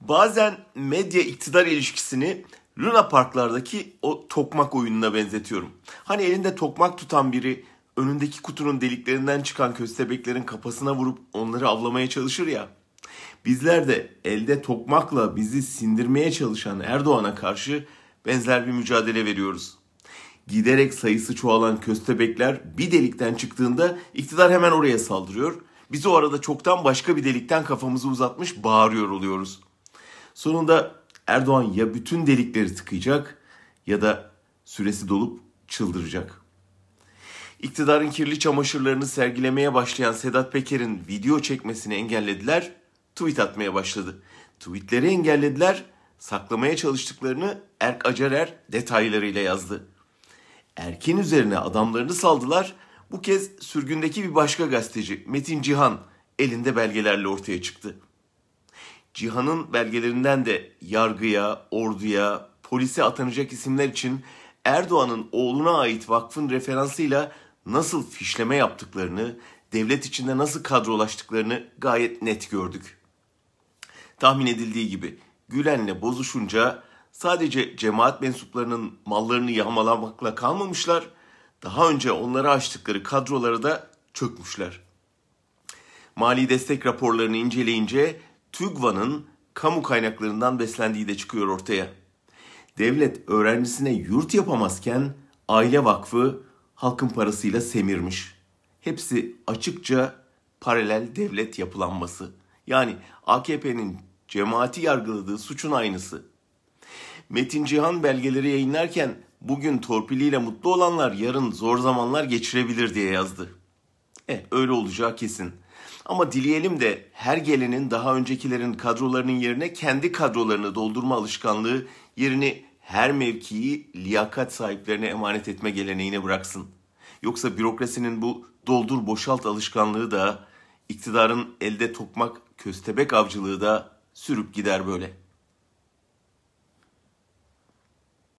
Bazen medya iktidar ilişkisini Luna Parklardaki o tokmak oyununa benzetiyorum. Hani elinde tokmak tutan biri önündeki kutunun deliklerinden çıkan köstebeklerin kafasına vurup onları avlamaya çalışır ya. Bizler de elde tokmakla bizi sindirmeye çalışan Erdoğan'a karşı benzer bir mücadele veriyoruz. Giderek sayısı çoğalan köstebekler bir delikten çıktığında iktidar hemen oraya saldırıyor. Biz o arada çoktan başka bir delikten kafamızı uzatmış bağırıyor oluyoruz. Sonunda Erdoğan ya bütün delikleri tıkayacak ya da süresi dolup çıldıracak. İktidarın kirli çamaşırlarını sergilemeye başlayan Sedat Peker'in video çekmesini engellediler, tweet atmaya başladı. Tweetleri engellediler, saklamaya çalıştıklarını Erk Acarer detaylarıyla yazdı. Erkin üzerine adamlarını saldılar. Bu kez sürgündeki bir başka gazeteci Metin Cihan elinde belgelerle ortaya çıktı. Cihan'ın belgelerinden de yargıya, orduya, polise atanacak isimler için Erdoğan'ın oğluna ait vakfın referansıyla nasıl fişleme yaptıklarını, devlet içinde nasıl kadrolaştıklarını gayet net gördük. Tahmin edildiği gibi Gülen'le bozuşunca sadece cemaat mensuplarının mallarını yağmalamakla kalmamışlar, daha önce onlara açtıkları kadroları da çökmüşler. Mali destek raporlarını inceleyince TÜGVA'nın kamu kaynaklarından beslendiği de çıkıyor ortaya. Devlet öğrencisine yurt yapamazken aile vakfı halkın parasıyla semirmiş. Hepsi açıkça paralel devlet yapılanması. Yani AKP'nin cemaati yargıladığı suçun aynısı. Metin Cihan belgeleri yayınlarken bugün torpiliyle mutlu olanlar yarın zor zamanlar geçirebilir diye yazdı. Eh öyle olacağı kesin. Ama dileyelim de her gelenin daha öncekilerin kadrolarının yerine kendi kadrolarını doldurma alışkanlığı yerini her mevkiyi liyakat sahiplerine emanet etme geleneğine bıraksın. Yoksa bürokrasinin bu doldur boşalt alışkanlığı da iktidarın elde tokmak köstebek avcılığı da sürüp gider böyle.''